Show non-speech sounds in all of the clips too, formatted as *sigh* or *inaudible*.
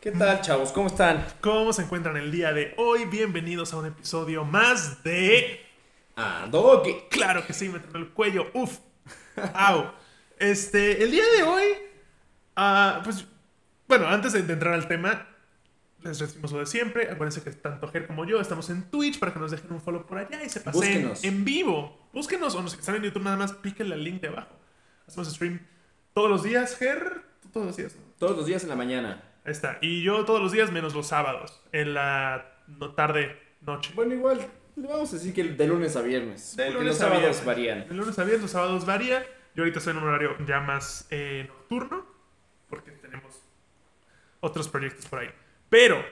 ¿Qué tal, chavos? ¿Cómo están? ¿Cómo se encuentran el día de hoy? Bienvenidos a un episodio más de... Ando que... Claro que sí, me tocó el cuello. Uf. Au. Este, el día de hoy... ah, pues, bueno, antes de entrar al tema, les decimos lo de siempre. Acuérdense que tanto Ger como yo estamos en Twitch para que nos dejen un follow por allá y se pasen Búsquenos. en vivo. Búsquenos o los que están en YouTube nada más piquen el link de abajo. Hacemos stream todos los días, Ger. Todos los días, ¿no? Todos los días en la mañana. Está. Y yo todos los días menos los sábados. En la tarde, noche. Bueno, igual, le vamos a decir que de lunes a viernes. De porque lunes los a sábados viernes. varían. De lunes a viernes, los sábados varía. Yo ahorita estoy en un horario ya más eh, nocturno. Porque tenemos otros proyectos por ahí. Pero,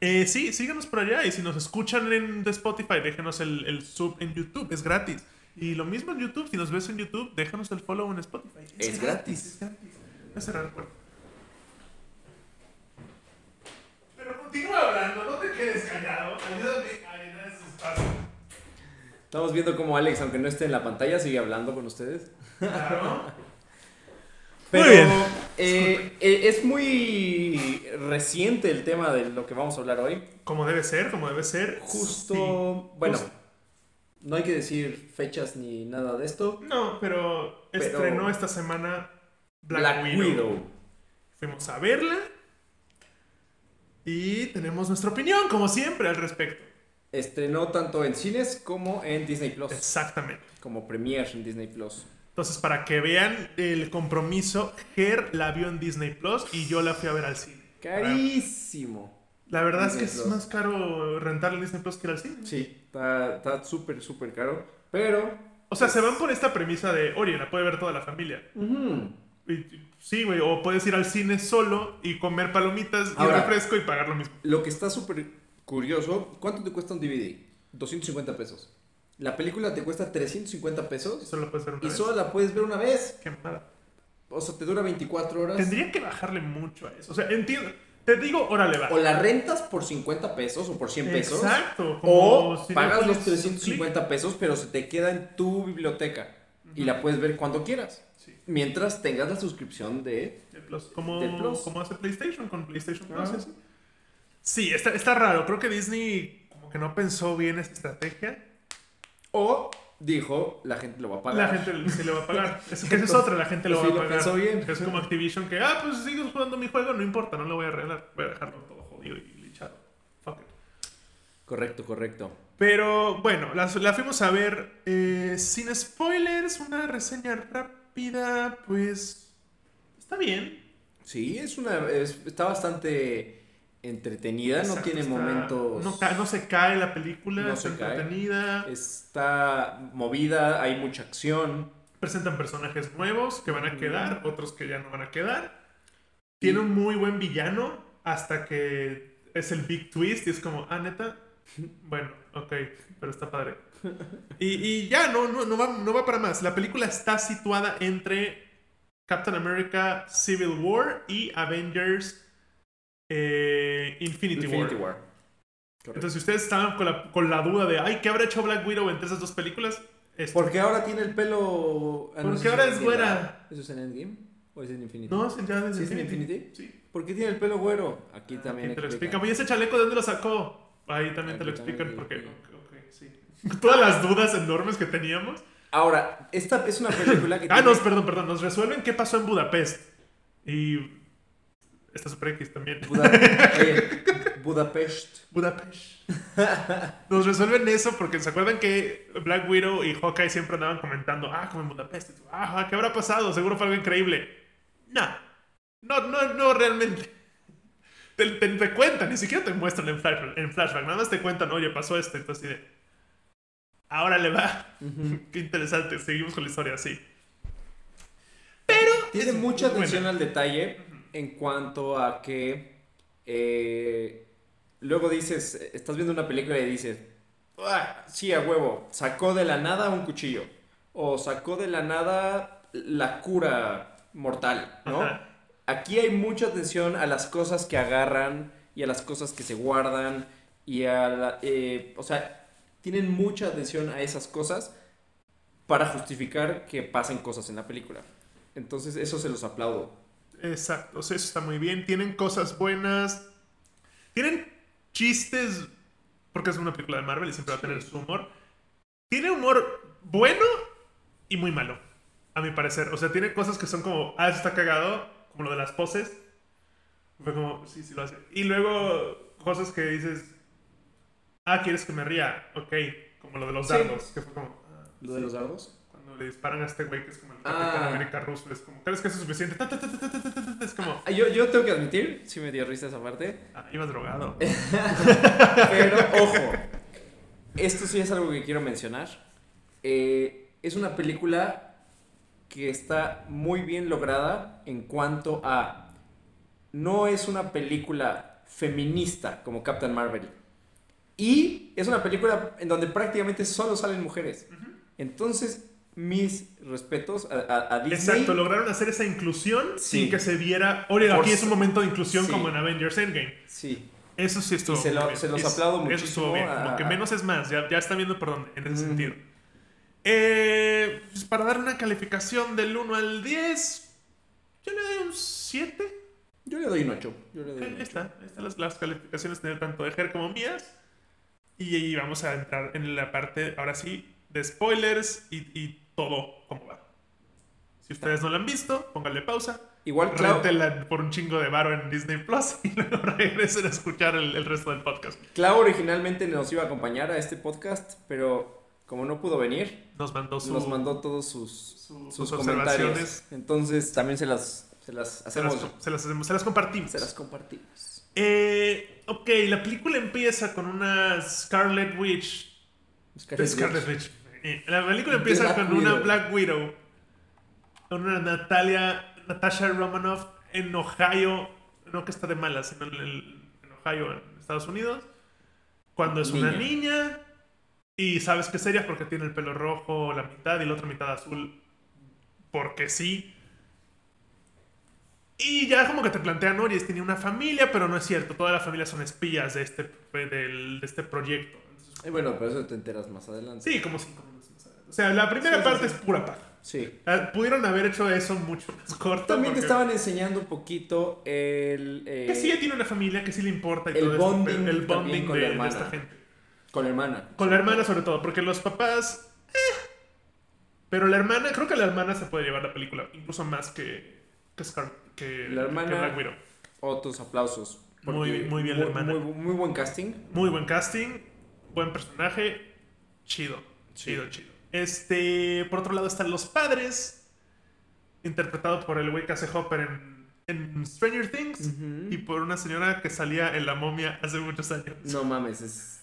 eh, sí, síganos por allá. Y si nos escuchan en de Spotify, déjenos el, el sub en YouTube. Es gratis. Y lo mismo en YouTube. Si nos ves en YouTube, déjanos el follow en Spotify. Es gratis. Es gratis. Voy a cerrar el puerto. Pero continúa hablando. No te quedes callado. Ayúdame a llenar ese espacio. Estamos viendo cómo Alex, aunque no esté en la pantalla, sigue hablando con ustedes. Claro. *laughs* Pero Muy bien. eh, eh, es muy reciente el tema de lo que vamos a hablar hoy. Como debe ser, como debe ser. Justo, Sí. bueno, Justo. no hay que decir fechas ni nada de esto. No, pero, Pero- estrenó esta semana Black, Black, Widow. Widow. Fuimos a verla. Y tenemos nuestra opinión, como siempre, al respecto. Estrenó tanto en cines como en Disney Plus. Exactamente. Como premiere en Disney Plus. Entonces, para que vean el compromiso, Ger la vio en Disney Plus y yo la fui a ver al cine. Carísimo. La verdad es que Disney es Plus. más caro rentar en Disney Plus que ir al cine. Sí, está súper, súper caro. Pero. O sea, se van por esta premisa de, oye, la puede ver toda la familia. ujú, Y- Sí, güey, o puedes ir al cine solo y comer palomitas y refresco y pagar lo mismo. Lo que está súper curioso, ¿cuánto te cuesta un DVD? 250 pesos. La película te cuesta 350 pesos Solo puedes ver una y vez. solo la puedes ver una vez. Qué mala. O sea, te dura 24 horas. Tendría que bajarle mucho a eso. O sea, entiendo. Te digo, órale, va. O la rentas por 50 pesos o por 100 pesos. Exacto. O si pagas no los pones un 350 pesos, pero se te queda en tu biblioteca. Y la puedes ver cuando quieras. Sí, Mientras tengas la suscripción de... de Plus. Como, Plus. como hace PlayStation con PlayStation Plus. Ah. Sí, está, está raro. Creo que Disney como que no pensó bien esta estrategia. O dijo, la gente lo va a pagar. La gente se le va a pagar. *laughs* Es, que esa es otra, la gente lo va a lo pagar. pensó bien. Es como Activision que, ah, pues sigues jugando mi juego, no importa, no lo voy a arreglar. Voy a dejarlo todo jodido y lichado. Fuck it. Correcto, correcto. Pero bueno, la, la fuimos a ver eh, sin spoilers, una reseña rápida, pues está bien. Sí, es una, es- está bastante entretenida, no tiene está- momentos... No, no se cae la película, No está se cae. entretenida. Está movida, hay mucha acción. Presentan personajes nuevos que van a quedar, otros que ya no van a quedar. Tiene un muy buen villano hasta que es el big twist y es como, ah, neta. *laughs* Bueno, ok, pero está padre. *laughs* Y, y ya, no, no, no, va, no va para más. La película está situada entre Captain America Civil War y Avengers eh, Infinity, Infinity War. Entonces, si ustedes estaban con la, con la duda de, ay, ¿qué habrá hecho Black Widow entre esas dos películas? Esto. Porque ahora tiene el pelo... ah, no Porque ahora en es güera. ¿Eso es en Endgame? ¿O es en Infinity? No, ya desde ¿Sí es en Infinity? Sí. ¿Por qué tiene el pelo güero? Aquí también te lo explica. ¿Y ese chaleco de dónde lo sacó? Ahí también te lo explican porque... sí. ok, ok, sí. *laughs* Todas las dudas enormes que teníamos. Ahora, esta es una película que Ah, tiene... no, perdón, perdón. Nos resuelven qué pasó en Budapest. Y... Está Super X también. Buda- *laughs* Oye, Budapest. Budapest. Nos resuelven eso porque se acuerdan que Black Widow y Hawkeye siempre andaban comentando, ah, como en Budapest. Ah, ¿qué habrá pasado? Seguro fue algo increíble. No, no, no, no realmente. Te, te, te cuentan, ni siquiera te muestran en flashback, en flashback, nada más te cuentan, oye, pasó esto, entonces así de, ahora le va. *laughs* Qué interesante, seguimos con la historia así. Pero Tiene es mucha atención al detalle en cuanto a que eh, luego dices, estás viendo una película y dices, "Ah, sí, a huevo, sacó de la nada un cuchillo o sacó de la nada la cura mortal, ¿no? Ajá. Aquí hay mucha atención a las cosas que agarran y a las cosas que se guardan y a la, eh, o sea, tienen mucha atención a esas cosas para justificar que pasen cosas en la película. Entonces, eso se los aplaudo. Exacto, o sea, eso está muy bien. Tienen cosas buenas. Tienen chistes, porque es una película de Marvel y siempre va a tener su humor. Tiene humor bueno y muy malo, a mi parecer. O sea, tiene cosas que son como, ah, eso está cagado, como lo de las poses. Fue como, sí, sí lo hace. Y luego cosas que dices, ah, ¿quieres que me ría? Ok, como lo de los Sí. dardos, que fue como... ah, ¿Lo de los dardos? Cuando le disparan a este güey que es como el Ah. Capitán América ruso, es como, ¿crees que es suficiente? Ta, ta, ta, Es como, Ah, Yo, yo tengo que admitir, sí me dio risa esa parte. ah, iba drogado. *laughs* Pero, ojo, esto sí es algo que quiero mencionar. Eh, es una película que está muy bien lograda en cuanto a... No es una película feminista como Captain Marvel. Y es una película en donde prácticamente solo salen mujeres. Entonces, mis respetos a, a- a Disney. Exacto, lograron hacer esa inclusión Sí. sin que se viera, oye, aquí es un momento de inclusión Sí. como en Avengers Endgame. Sí. Eso sí estuvo Y se lo- bien. se los Es- aplaudo Eso estuvo muchísimo bien, a- como que menos es más, ya, ya están viendo por dónde, en ese sentido. Eh, pues para dar una calificación del 1 al 10, yo le doy un 7. Yo le doy un 8. Yo le doy un Ahí 8. está, están las, las calificaciones de tanto de Ger como mías. Y ahí vamos a entrar en la parte, ahora sí, de spoilers y, y todo cómo va. Si ustedes no la han visto, pónganle pausa. Igual, Clau, por un chingo de varo en Disney Plus y *laughs* luego regresen a escuchar el, el resto del podcast. Clau originalmente nos iba a acompañar a este podcast, pero como no pudo venir, Nos mandó su, nos mandó todos sus, su- sus, sus comentarios. Entonces también se las, se las Se las, hacemos, se las hacemos- se las compartimos. se las compartimos. Eh, ok, la película empieza con una Scarlet Witch Scarlet Scarlet Witch. Witch. Eh, La película empieza Black con una. Black Widow. Con una Natalia, Natasha Romanoff en Ohio. No que está de malas, sino en Ohio, en Estados Unidos. Cuando es una Niña. Y sabes que es ella porque tiene el pelo rojo la mitad y la otra mitad azul. Porque sí. Y ya como que te plantean, oye, tenía una familia, pero no es cierto. Toda la familia son espías de este, del- de este proyecto. Entonces, Eh, bueno, pero eso te enteras más adelante. Sí, como cinco minutos más adelante. O sea, la primera Sí, parte sí. es pura paja. Sí. Ah, Pudieron haber hecho eso mucho más corto. También te estaban enseñando un poquito el... eh, Que sí ella tiene una familia, que sí le importa y el todo esto, bonding pero el bonding con de, la de esta gente. Con la hermana. Con la hermana sobre todo, porque los papás... eh. Pero la hermana, creo que la hermana se puede llevar la película, incluso más que, que, Scar- que, La hermana- que Black Widow. Otros aplausos. Muy- muy bien la hermana. Muy, muy buen casting. Muy buen casting, buen personaje, chido, chido, chido. Este, por otro lado están los padres, interpretado por el güey que hace Hopper en, en Stranger Things y por una señora que salía en La Momia hace muchos años. No mames, es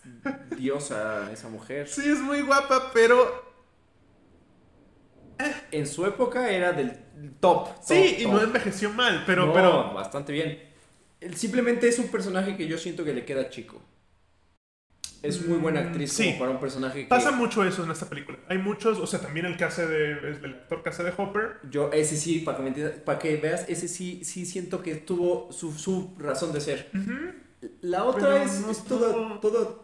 diosa esa mujer. Sí, es muy guapa, pero En su época era del top. top, sí, y no envejeció mal, pero, No, pero bastante bien. Simplemente es un personaje que yo siento que le queda chico. Es muy buena Mm, actriz sí. como para un personaje que pasa mucho eso en esta película. Hay muchos, o sea, también el que hace de, es el actor que hace de Hopper, yo ese sí para que me entiendas- para que veas ese sí sí siento que tuvo su, su razón de ser. La otra Pero es, no es toda todo. toda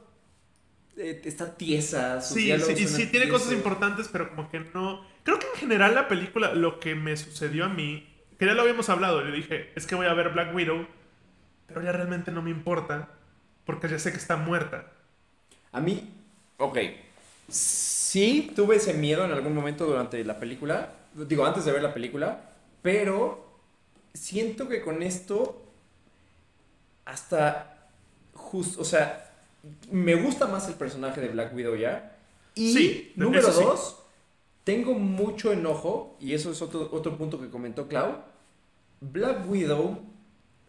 eh, está tiesa, Sí, sí, y sí tiene cosas importantes, pero como que no. Creo que en general la película, lo que me sucedió a mí, que ya lo habíamos hablado, yo dije, es que voy a ver Black Widow, pero ya realmente no me importa, porque ya sé que está muerta. A mí, ok. Sí, tuve ese miedo en algún momento durante la película. Digo, antes de ver la película. Pero siento que con esto. Hasta. Justo. O sea. Me gusta más el personaje de Black Widow ya. Y Sí, número sí. dos. Tengo mucho enojo. Y eso es otro, otro punto que comentó Clau. Black Widow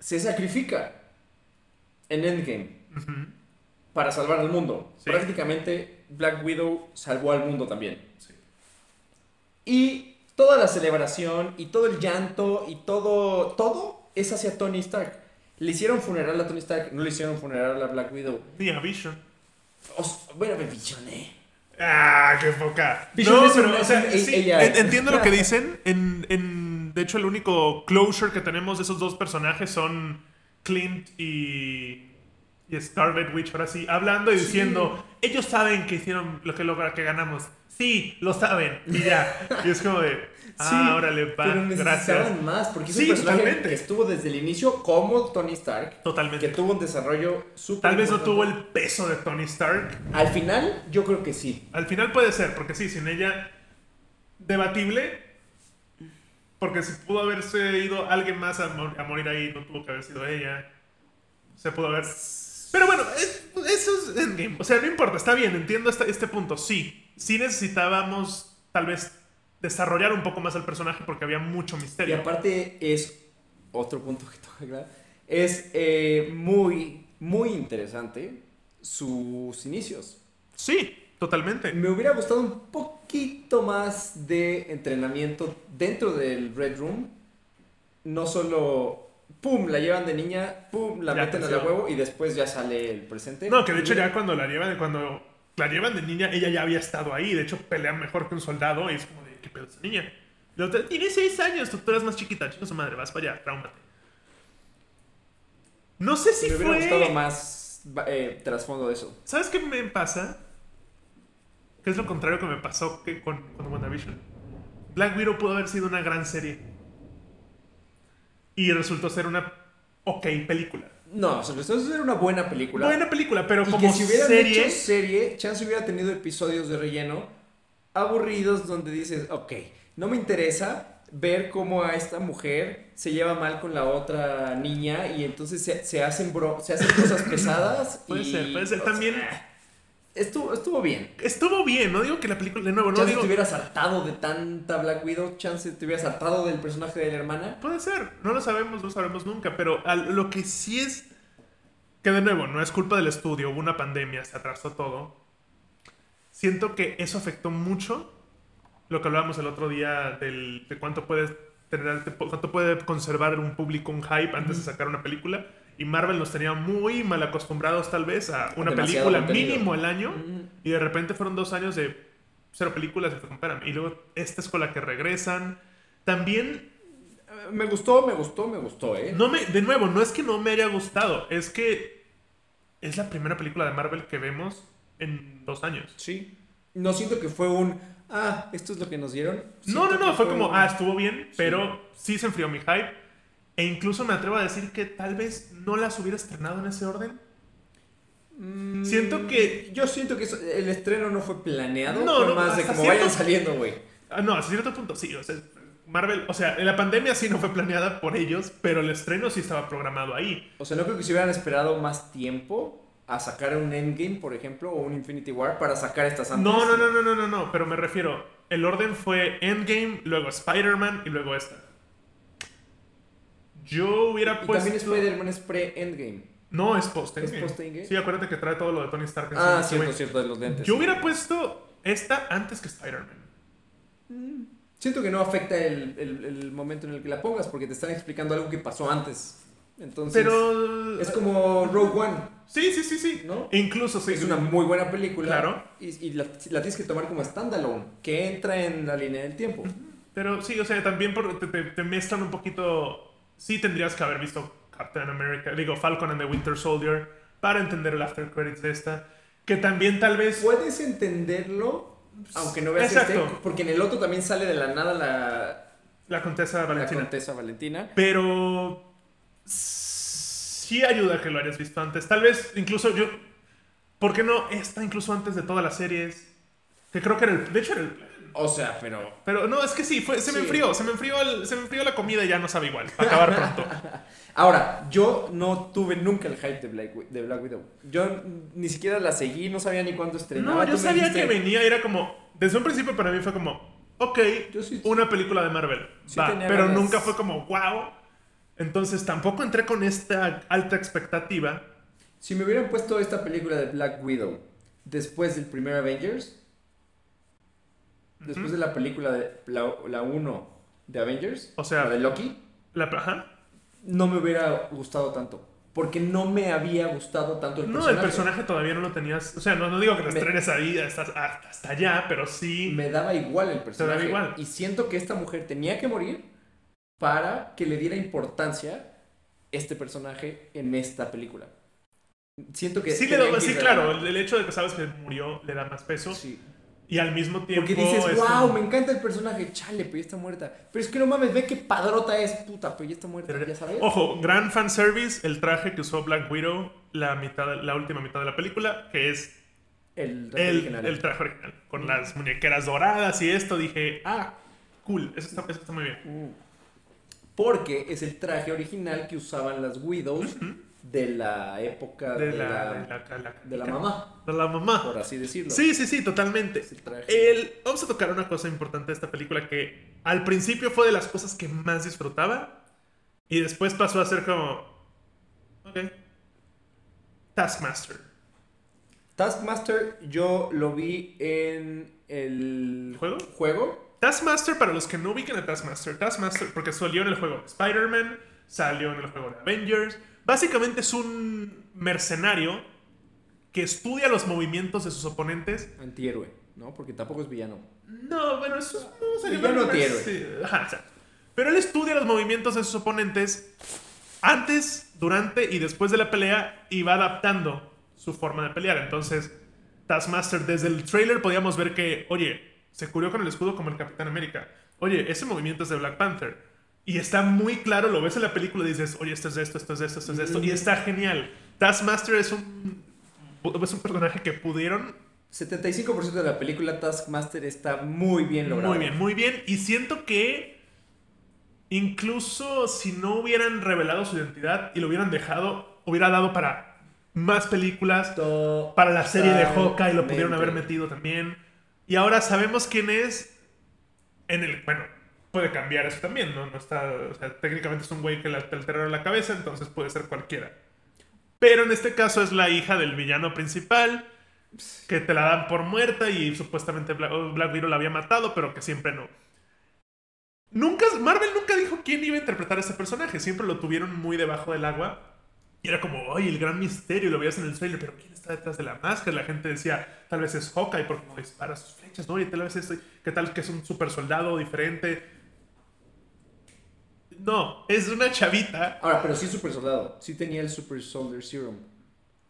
se sacrifica en Endgame. Para salvar al mundo. Sí. Prácticamente Black Widow salvó al mundo también. Sí. Y toda la celebración y todo el llanto y todo, todo es hacia Tony Stark. Le hicieron funeral a Tony Stark, no le hicieron funeral a Black Widow. Ni a Vision. Os- bueno, me visioné. Ah, qué poca. Vision no, es pero, o sea, sí, ella- entiendo lo que *laughs* dicen. En, en- de hecho, el único closure que tenemos de esos dos personajes son Clint y. y Scarlet Witch ahora sí, hablando y diciendo, ellos saben que hicieron lo que, lo que ganamos. Sí, lo saben. Y ya. Y es como de, *laughs* ah, órale, va, pero gracias. más, porque es Sí, un personaje totalmente. que estuvo desde el inicio como Tony Stark, Totalmente. que tuvo un desarrollo súper Tal vez no importante. tuvo el peso de Tony Stark. Al final, yo creo que sí. Al final puede ser, porque sí, sin ella, debatible. Porque si pudo haberse ido alguien más a, mor- a morir ahí, no tuvo que haber sido ella. Se pudo haber. Pero bueno, es- eso es Endgame. O sea, no importa, está bien, entiendo este, este punto. Sí, sí necesitábamos tal vez desarrollar un poco más al personaje porque había mucho Y misterio. aparte es otro punto que aclarar. Es eh, muy, muy interesante sus inicios. Sí, totalmente. Me hubiera gustado un poquito más de entrenamiento dentro del Red Room. No solo, pum, la llevan de niña, pum, la Ya meten a la huevo y después ya sale el presente. No, que de hecho ya cuando la llevan, cuando la llevan de niña, ella ya había estado ahí. De hecho, pelea mejor que un soldado y es como de, ¿qué pedo esa niña? La otra, tiene seis años, tú, tú eras más chiquita, chica su madre, vas para allá, traumate. No sé si Me hubiera fue... gustado más eh, trasfondo de eso. ¿Sabes qué me pasa? Que es lo contrario que me pasó que con, con WandaVision. Black Widow pudo haber sido una gran serie. Y resultó ser una ok película. No, eso era una buena película. Buena película, pero y como que si hubieran serie... hecho serie, Chance hubiera tenido episodios de relleno aburridos donde dices, ok, no me interesa ver cómo a esta mujer se lleva mal con la otra niña y entonces se, se hacen bro, se hacen cosas *coughs* pesadas. Puede y, ser, puede ser. También sea, estuvo, estuvo bien. estuvo bien, no digo que la película, de nuevo, no Chance digo... te hubieras hartado de tanta Black Widow, chance te hubieras hartado del personaje de la hermana. Puede ser, no lo sabemos, no lo sabremos nunca, pero al- lo que sí es que de nuevo, no es culpa del estudio, hubo una pandemia, se atrasó todo. Siento que eso afectó mucho lo que hablábamos el otro día del, de cuánto puede tener, cuánto puede conservar un público un hype antes de sacar una película. Y Marvel nos tenía muy mal acostumbrados tal vez a una Demasiado película contenido. mínimo al año. Mm. Y de repente fueron dos años de cero películas y "Espérame". Y luego esta es con la que regresan. También Eh, Me gustó, me gustó, me gustó, ¿eh? no me, de nuevo, no es que no me haya gustado, es que es la primera película de Marvel que vemos en dos años. Sí. No siento que fue un, ah, esto es lo que nos dieron. No, no, no, fue como, un- ah, estuvo bien, pero sí se enfrió mi hype. E incluso me atrevo a decir que tal vez no las hubiera estrenado en ese orden. Mm, Siento que- Yo siento que eso- el estreno no fue planeado. No, fue no, más de como cierto- vayan saliendo, güey. Ah, no, hasta cierto punto sí, o sea, Marvel, o sea, la pandemia sí no fue planeada por ellos, pero el estreno sí estaba programado ahí. O sea, no creo que se hubieran esperado más tiempo a sacar un Endgame, por ejemplo, o un Infinity War para sacar estas antes. No, no, no, no, no, no, no, pero me refiero, el orden fue Endgame, luego Spider-Man y luego esta. Yo hubiera Y puesto... también Spider-Man es pre-Endgame. No, es post ¿Es post-Endgame? Sí, acuérdate que trae todo lo de Tony Stark. en Ah, cierto, cierto, de los lentes. Yo hubiera puesto esta antes que Spider-Man. Siento que no afecta el, el- el momento en el que la pongas, porque te están explicando algo que pasó antes. Entonces, Pero... es como Rogue One, Sí, sí, sí, sí. ¿no? Incluso sí. Es una muy buena película. Claro. Y, y la, la tienes que tomar como standalone, que entra en la línea del tiempo. Pero sí, o sea, también por- te, te- te mezclan un poquito... Sí tendrías que haber visto Captain America, digo, Falcon and the Winter Soldier, para entender el after credits de esta. Que también tal vez... Puedes entenderlo, aunque no veas Exacto. este, porque en el otro también sale de la nada la, La Contesa la Valentina. Contesa Valentina. Pero sí ayuda que lo hayas visto antes. Tal vez incluso yo. ¿Por qué no esta incluso antes de todas las series? Que creo que era el. De hecho era el. O sea, pero... Pero no, es que sí, fue, se me Sí. enfrió. Se me enfrió, el- se me enfrió la comida y ya no sabe igual. Acabar pronto. *laughs* Ahora, yo no tuve nunca el hype de Black, Wi- de Black Widow. Yo ni siquiera la seguí, no sabía ni cuándo estrenaba. No, yo sabía dijiste- que venía era como. Desde un principio para mí fue como. Ok, Yo sí- una película de Marvel. Sí va, pero nunca fue como wow. Entonces tampoco entré con esta alta expectativa. Si me hubieran puesto esta película de Black Widow después del primer Avengers, después de la película de la 1 de Avengers, O sea- la de Loki, La, ajá. no me hubiera gustado tanto. Porque no me había gustado tanto el No, personaje. el personaje todavía no lo tenías. O sea, no, no digo que te Me- estrenes ahí hasta, hasta allá, pero sí. Me daba igual el personaje. igual. Y siento que esta mujer tenía que morir para que le diera importancia este personaje en esta película. Siento que. Sí, le que sí claro, la el, el hecho de que sabes que murió le da más peso. Sí. Y al mismo tiempo. Porque dices, es wow, como- me encanta el personaje, chale, pero ya está muerta. Pero es que no mames, ve qué padrota es, puta, pero ya está muerta, ya sabes. Ojo, gran fanservice, el traje que usó Black Widow la, mitad, la última mitad de la película, que es El, traje el, original. el traje original. Con las muñequeras doradas y esto, dije, ah, cool, eso está, eso está muy bien. Mm. Porque es el traje original que usaban las Widows de la época De de, la, la, de la, la- de la mamá, De la mamá. por así decirlo. Sí, sí, sí, totalmente. El vamos a tocar una cosa importante de esta película que al principio fue de las cosas que más disfrutaba y después pasó a ser como, ok, Taskmaster. Taskmaster yo lo vi en el ¿Juego? juego. Taskmaster, para los que no ubican a Taskmaster, Taskmaster, porque salió en el juego de Spider-Man, salió en el juego de Avengers, básicamente es un mercenario que estudia los movimientos de sus oponentes. Antihéroe, ¿no? Porque tampoco es villano. No, bueno, eso no sería Villano antihéroe. sí, ajá, exacto. Pero él estudia los movimientos de sus oponentes antes, durante y después de la pelea y va adaptando su forma de pelear. Entonces, Taskmaster, desde el trailer podíamos ver que, oye, se cubrió con el escudo como el Capitán América. Oye, ese movimiento es de Black Panther. Y está muy claro, lo ves en la película y dices, oye, esto es de esto, esto es de esto, esto es de esto. Y está genial. Taskmaster es un, es un personaje que pudieron 75% de la película Taskmaster está muy bien logrado. Muy bien, muy bien. Y siento que incluso si no hubieran revelado su identidad y lo hubieran dejado, hubiera dado para más películas, para la serie de Hawkeye lo pudieron haber metido también. Y ahora sabemos quién es en el... Bueno, puede cambiar eso también, ¿no? No está... Técnicamente es un güey que le alteraron la cabeza, entonces puede ser cualquiera. Pero en este caso es la hija del villano principal, que te la dan por muerta y supuestamente Black, Black Widow la había matado, pero que siempre no. Nunca, Marvel nunca dijo quién iba a interpretar a ese personaje, siempre lo tuvieron muy debajo del agua. Y era como, oye, el gran misterio, lo veías en el trailer, pero ¿quién está detrás de la máscara? La gente decía, tal vez es Hawkeye porque no dispara sus flechas, ¿no? Y tal vez es, ¿qué tal que es un super soldado diferente? No, es una chavita, Ahora, pero sí super soldado. Sí tenía el Super Soldier Serum.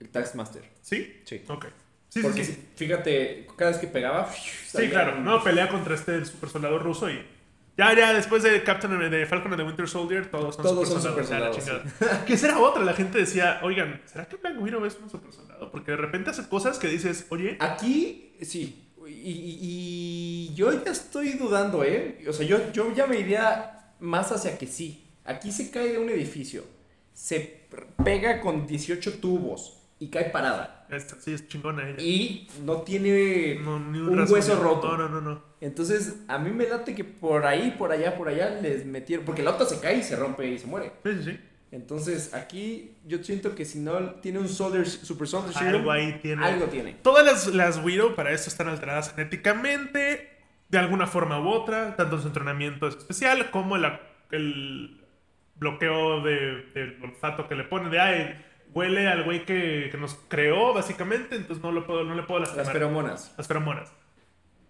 El Taskmaster. ¿sí? Sí. Ok. Sí, sí, Porque sí. fíjate, cada vez que pegaba. Sí, claro. No, pelea contra este super soldado ruso y. Ya, ya, después de Captain de Falcon and the Winter Soldier, todos son Todos super son soldados. supersoldados, chingada. *laughs* que esa era otra. La gente decía, oigan, ¿será que Black Widow es un super soldado? Porque de repente hace cosas que dices, oye, Aquí, sí. Y, y- y yo ya estoy dudando, ¿eh? O sea, yo, yo ya me iría más hacia que sí. Aquí se cae de un edificio. Se pega con 18 tubos y cae parada. esta sí es chingona ella. Y no tiene No, ni un hueso roto. No, no, no, no. Entonces, a mí me late que por ahí, por allá, por allá les metieron. Porque la otra se cae y se rompe y se muere. Sí, sí, sí. Entonces, aquí yo siento que si no tiene un Soldier, Super Soldier Algo ahí tiene. algo tiene. Todas las, las Widow para esto están alteradas genéticamente, de alguna forma u otra, tanto en su entrenamiento especial como el, el bloqueo de, del olfato que le ponen, de, ay, huele al güey que, que nos creó, básicamente, entonces no, lo puedo, no le puedo Las lastimar. feromonas. Las feromonas.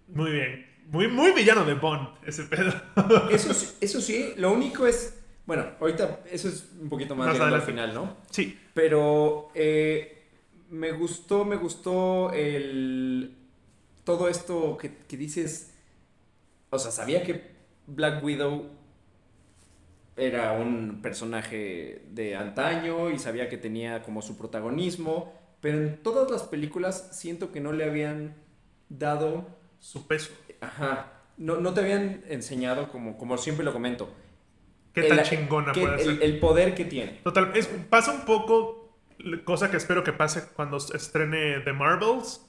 Muy bien. Muy, muy villano de Bond, ese pedo. *laughs* Eso, sí- eso sí, lo único es. Bueno, ahorita eso es un poquito más, Más al final, ¿no? sí. Pero eh, me gustó, me gustó el. Todo esto que, que dices. O sea, sabía que Black Widow era un personaje de antaño y sabía que tenía como su protagonismo. Pero en todas las películas siento que no le habían dado Su peso. Ajá. No, no te habían enseñado, como, como siempre lo comento, Qué el- tan chingona que- puede ser. el, el poder que tiene. Total, es, pasa un poco, cosa que espero que pase cuando estrene The Marvels,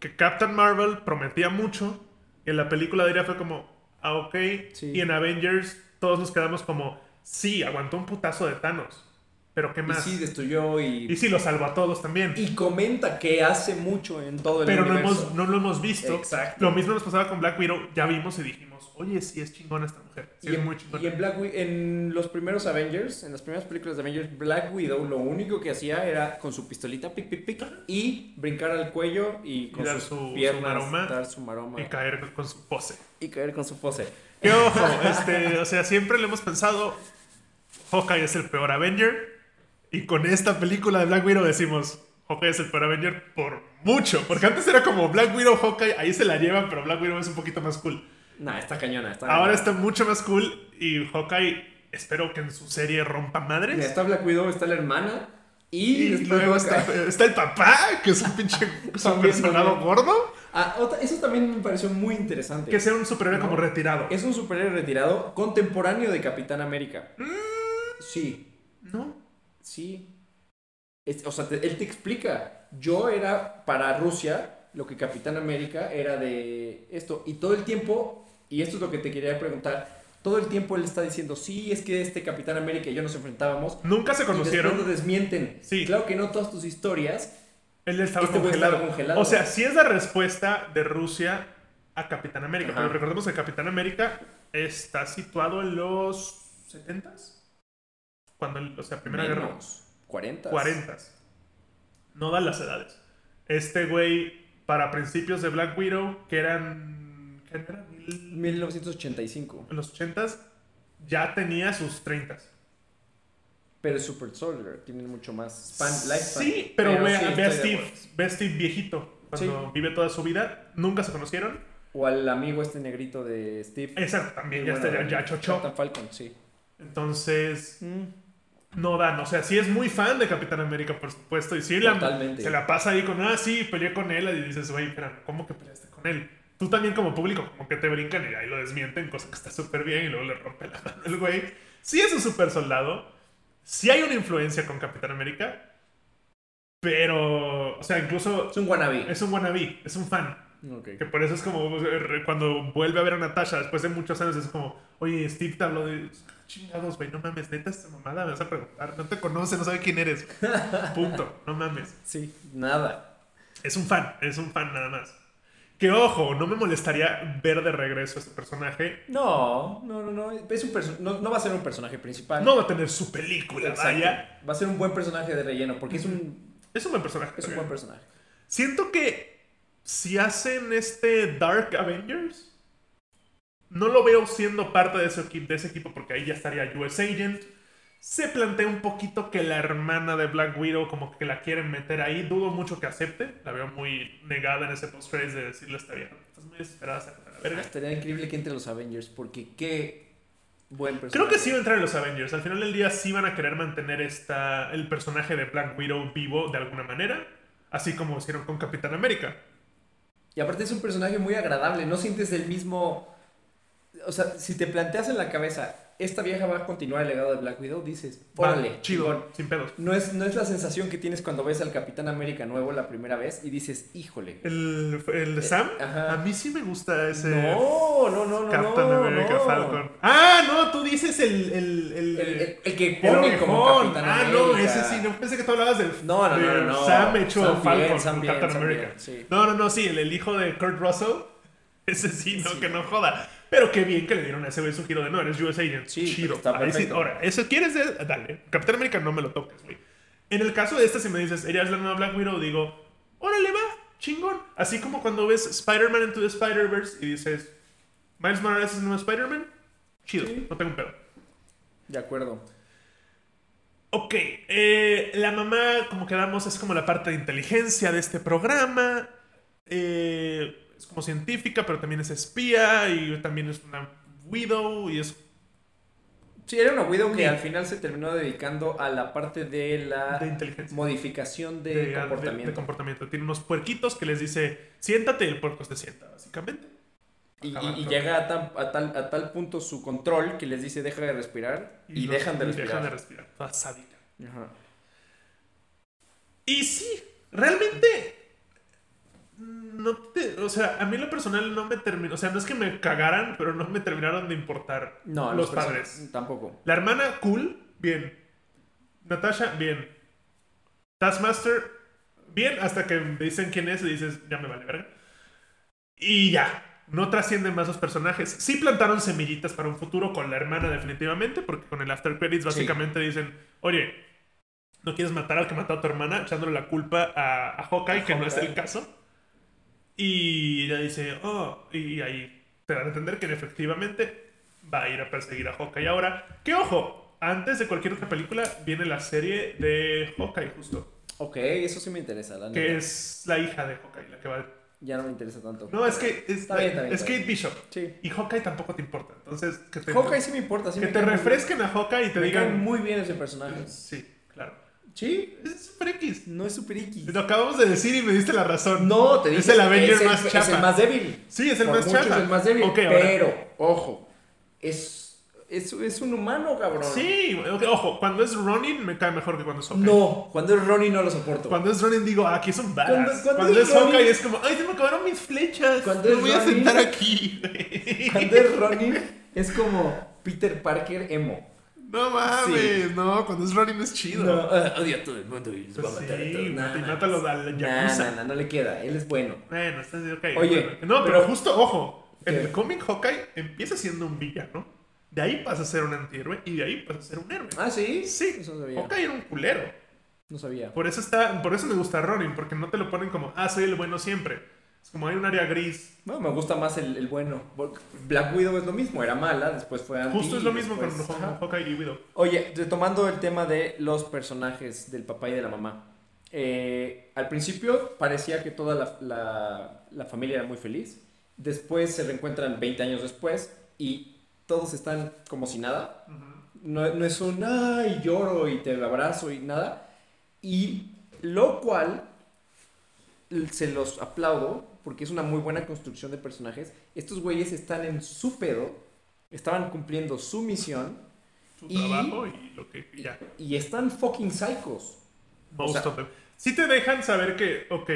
que Captain Marvel prometía mucho, en la película diría fue como, ah, ok, Sí. y en Avengers todos nos quedamos como, sí, aguantó un putazo de Thanos, pero ¿qué Y más? sí, destruyó y, Y sí, lo salvó a todos también. y comenta que hace mucho en todo el pero no, universo. hemos, no lo hemos visto. Exacto. Lo mismo nos pasaba con Black Widow, ya vimos y dijimos, oye, sí es chingona esta mujer, sí y, es en, muy chingona. y en Black en los primeros Avengers, en las primeras películas de Avengers, Black Widow lo único que hacía era con su pistolita pic pic pic y brincar al cuello y con dar sus su- su piernas maroma. dar su maroma Y caer con su pose. y caer con su pose. Que ojo, este, o sea, siempre le hemos pensado, Hawkeye es el peor Avenger. Y con esta película de Black Widow decimos, Hawkeye es el peor Avenger por mucho. Porque antes era como Black Widow, Hawkeye, ahí se la llevan, pero Black Widow es un poquito más cool. Nah, está cañona. Está Ahora cañona. está mucho más cool y Hawkeye espero que en su serie rompa madres. Mira, está Black Widow, está la hermana. Y, luego está, está el papá, que es un pinche *laughs* también. gordo. Ah, otra- eso también me pareció muy interesante. Que sea un superhéroe No. como retirado. Es un superhéroe retirado contemporáneo de Capitán América. Mm. Sí, No. sí. Es- o sea, te- él te explica. Yo era para Rusia lo que Capitán América era de esto. Y todo el tiempo, y esto es lo que te quería preguntar, todo el tiempo él está diciendo, sí, es que este Capitán América y yo nos enfrentábamos. Nunca se Y después conocieron. lo desmienten. Sí. Claro que no todas tus historias. Él estaba Este congelado. O sea, sí es la respuesta de Rusia a Capitán América. Ajá. Pero recordemos que Capitán América está situado en los 70s. Cuando, el- o sea, Primera Guerra. Menos. 40. 40s. No dan las edades. Este güey, para principios de Black Widow, que eran. ¿Qué era? Mil- 1985. En los 80s, ya tenía sus 30s. Pero es Super Soldier, tiene mucho más span, lifespan. Sí, pero, ve, sí, ve a Steve, ve a Steve viejito. Cuando Sí. vive toda su vida, nunca se conocieron. O al amigo este negrito de Steve. Exacto, también ya, Bueno, está, ya, ya chochó. Captain Falcon, sí. Entonces, Mm, no dan. O sea, sí es muy fan de Capitán América, por supuesto. Y sí la- se la pasa ahí con, ah, sí, peleé con él. Y dices, güey, espera, ¿cómo que peleaste con él? Tú también como público, como que te brincan y ahí lo desmienten, cosa que está súper bien. Y luego le rompe la mano el güey. Sí es un super soldado. Sí hay una influencia con Capitán América. Pero, o sea, incluso Es un wannabe. es un wannabe, es un fan. Ok. Que por eso es como eh, cuando vuelve a ver a Natasha después de muchos años, es como, oye, Steve te habló de chingados, güey, no mames, neta, esta mamada me vas a preguntar, no te conoce, no sabe quién eres. *laughs* Punto, no mames. Sí, nada. Es un fan, es un fan nada más. Que ojo, no me molestaría ver de regreso a este personaje. No, no, no, no. Es un no, no va a ser un personaje principal. No va a tener su película, Exacto. vaya. Va a ser un buen personaje de relleno porque es un, Es un buen personaje. es un buen personaje. Siento que si hacen este Dark Avengers, no lo veo siendo parte de ese, equi- de ese equipo porque ahí ya estaría US Agent. Se plantea un poquito que la hermana de Black Widow como que la quieren meter ahí. Dudo mucho que acepte. La veo muy negada en ese post credits de decirle esta vieja, estás muy desesperada, sácate a la verga. Estaría increíble que entre los Avengers porque qué buen personaje. Creo que sí va a entrar en los Avengers. Al final del día sí van a querer mantener esta, el personaje de Black Widow vivo de alguna manera. Así como hicieron con Capitán América. Y aparte es un personaje muy agradable, no sientes el mismo... O sea, si te planteas en la cabeza, esta vieja va a continuar el legado de Black Widow, dices, órale, chido, chingón. sin pedos. No es, no es la sensación que tienes cuando ves al Capitán América nuevo la primera vez y dices, híjole. ¿El, el de Sam? Eh, ajá. A mí sí me gusta ese No, no, no, no. America no. Falcon. Ah, no, tú dices el... El, el, El, el- que pone como. Capitán Ah, América. no, ese sí, no pensé que tú hablabas del No, no, no, no. Sam hecho Sam Falcon bien, Sam bien, bien, sí. No, no, no, sí, el, el hijo de Kurt Russell. *laughs* Ese sí, no, Sí. que no joda. Pero qué bien que le dieron a ese güey su giro de no, eres US Agent. Sí, Chido. está sí, perfecto. ahora, ¿eso quieres? de- Dale. Capitán América no me lo toques, güey. En el caso de esta, si me dices, ella es la nueva Black Widow, digo, órale, va, chingón. Así como cuando ves Spider-Man Into the Spider-Verse y dices, Miles Morales es el nuevo Spider-Man, chido, Sí. no tengo un pedo. De acuerdo. Ok, eh, la mamá, como quedamos, es como la parte de inteligencia de este programa. Eh, es como científica, pero también es espía y también es una widow y es Sí, era una Widow que al final se terminó dedicando a la parte de la de modificación de, comportamiento. de comportamiento. Tiene unos puerquitos que les dice, siéntate y el puerco se sienta, básicamente. Y, llega a, tan- a tal, a tal punto su control que les dice deja de respirar y, dejan de y respirar. Dejan de respirar. Toda. Ajá. Y sí, realmente. No te, o sea, a mí lo personal no me terminó. O sea, no es que me cagaran, pero no me terminaron de importar No, los perso- padres. Tampoco. La hermana, cool, bien. Natasha, bien. Taskmaster, bien, hasta que me dicen quién es y dices, ya me vale verga. Y ya. No trascienden más los personajes. Sí plantaron semillitas para un futuro con la hermana, definitivamente, porque con el After Credits básicamente dicen, oye, no quieres matar al que mató a tu hermana, echándole la culpa a, a Hawkeye, A que no es el caso. Y ella dice, oh, y ahí te dan a entender que efectivamente va a ir a perseguir a Hawkeye ahora. Que ojo, antes de cualquier otra película viene la serie de Hawkeye justo. Ok, eso sí me interesa, la que neta. es la hija de Hawkeye, la que va... Ya no me interesa tanto. No, es que es, Está bien, está bien, es está Kate bien. Bishop. Sí. Y Hawkeye tampoco te importa. Entonces, que te, Hawkeye sí me importa, sí que me te refresquen a Hawkeye y te. Me digan... muy bien ese personaje. Sí, claro. Sí, Es Super X. no es super X. Lo acabamos de decir y me diste la razón. No, te dije. Es el Avenger es el- más Es chafa. el más débil. Sí, es el Por más. Es el más débil. Ahora- pero, ojo, es, es, es un humano, cabrón. Sí, ok, ojo, cuando es Ronin me cae mejor que cuando es Hawkeye. No, cuando es Ronnie no lo soporto. Cuando es Ronin digo, ah, aquí es un badass. Cuando- Cuando, cuando es es Ronin- Hawkeye es como, ay, se me acabaron mis flechas. Cuando me es voy a Ronin- sentar aquí. güey". *laughs* Cuando es Ronnie es como Peter Parker emo. No mames, no, cuando es Ronin es chido. No, ah, odia a todo el mundo y los Pues va a matar a sí, todos. Nah, los- al nah, Yakuza. nah, nah, no le queda, él es bueno. Bueno, está bien, ok. Oye, bueno. no, pero, pero- justo, ojo, en el cómic Hawkeye empieza siendo un villano. De ahí pasa a ser un antihéroe y de ahí pasa a ser un héroe. Ah, sí. Sí, Eso no sabía. Hawkeye era un culero. No sabía. Por eso está, por eso me gusta Ronin, porque no te lo ponen como, ah, soy el bueno siempre. Es como hay un área gris. Bueno, me gusta más el, el bueno. Black Widow es lo mismo, era mala, después fue anti. Justo es lo mismo después- con. Hawkeye y Widow. Oye, retomando el tema de los personajes del papá y de la mamá. Eh, al principio parecía que toda la, la- la familia era muy feliz. Después se reencuentran 20 años después y todos están como si nada. No, no es un, ay, lloro y te abrazo y nada. Y lo cual se los aplaudo porque es una muy buena construcción de personajes. Estos güeyes están en su pedo, estaban cumpliendo su misión Su Y- trabajo y lo que y ya. y están fucking psychos. Most o sea- of them. Sí te dejan saber que, ok,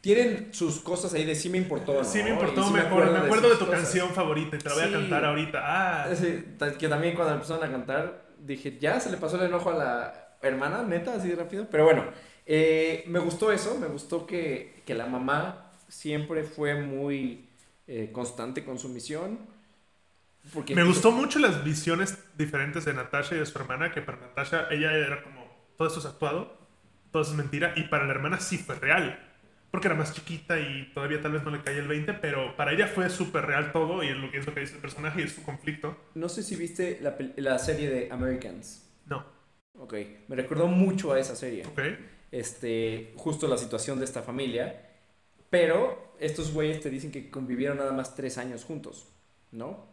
Tienen sus cosas ahí de sí me importó. ¿no? sí me importó, sí me acuerdo, me acuerdo de tu cosas. canción favorita y te la voy a cantar ahorita. Ah, Sí, que también cuando empezaron a cantar dije, ya se le pasó el enojo a la hermana, neta, así de rápido. Pero bueno, eh, me gustó eso, me gustó que, que la mamá siempre fue muy eh, constante con su misión. Porque Me gustó mucho las visiones diferentes de Natasha y de su hermana, que para Natasha ella era como, todo esto es actuado, todo eso es mentira, y para la hermana sí fue real, porque era más chiquita y todavía tal vez no le caía el 20, pero para ella fue súper real todo y es lo que es lo que dice el personaje y es su conflicto. No sé si viste la, la serie de Americans. No, Ok, me recordó mucho a esa serie. ok. Este, justo la situación de esta familia. Pero estos güeyes te dicen que convivieron nada más tres años juntos, ¿no?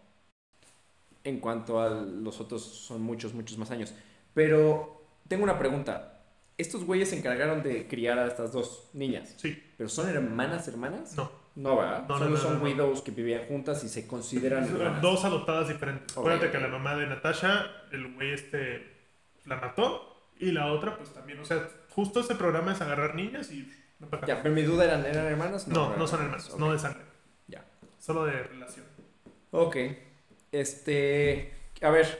En cuanto a los otros son muchos, muchos más años. Pero tengo una pregunta. Estos güeyes se encargaron de criar a estas dos niñas. Sí, ¿Pero son hermanas, hermanas? no. No, ¿verdad? No, Solo no, son no, no. widows que vivían juntas y se consideran hermanas. Dos adoptadas diferentes. Ok, Acuérdate que la mamá de Natasha, el güey este la mató y la otra pues también, o sea, justo ese programa es agarrar niñas y... Ya, pero mi duda eran, ¿eran hermanas? No, eran no son hermanos, no de sangre, Ya. solo de relación. Ok. Este. A ver,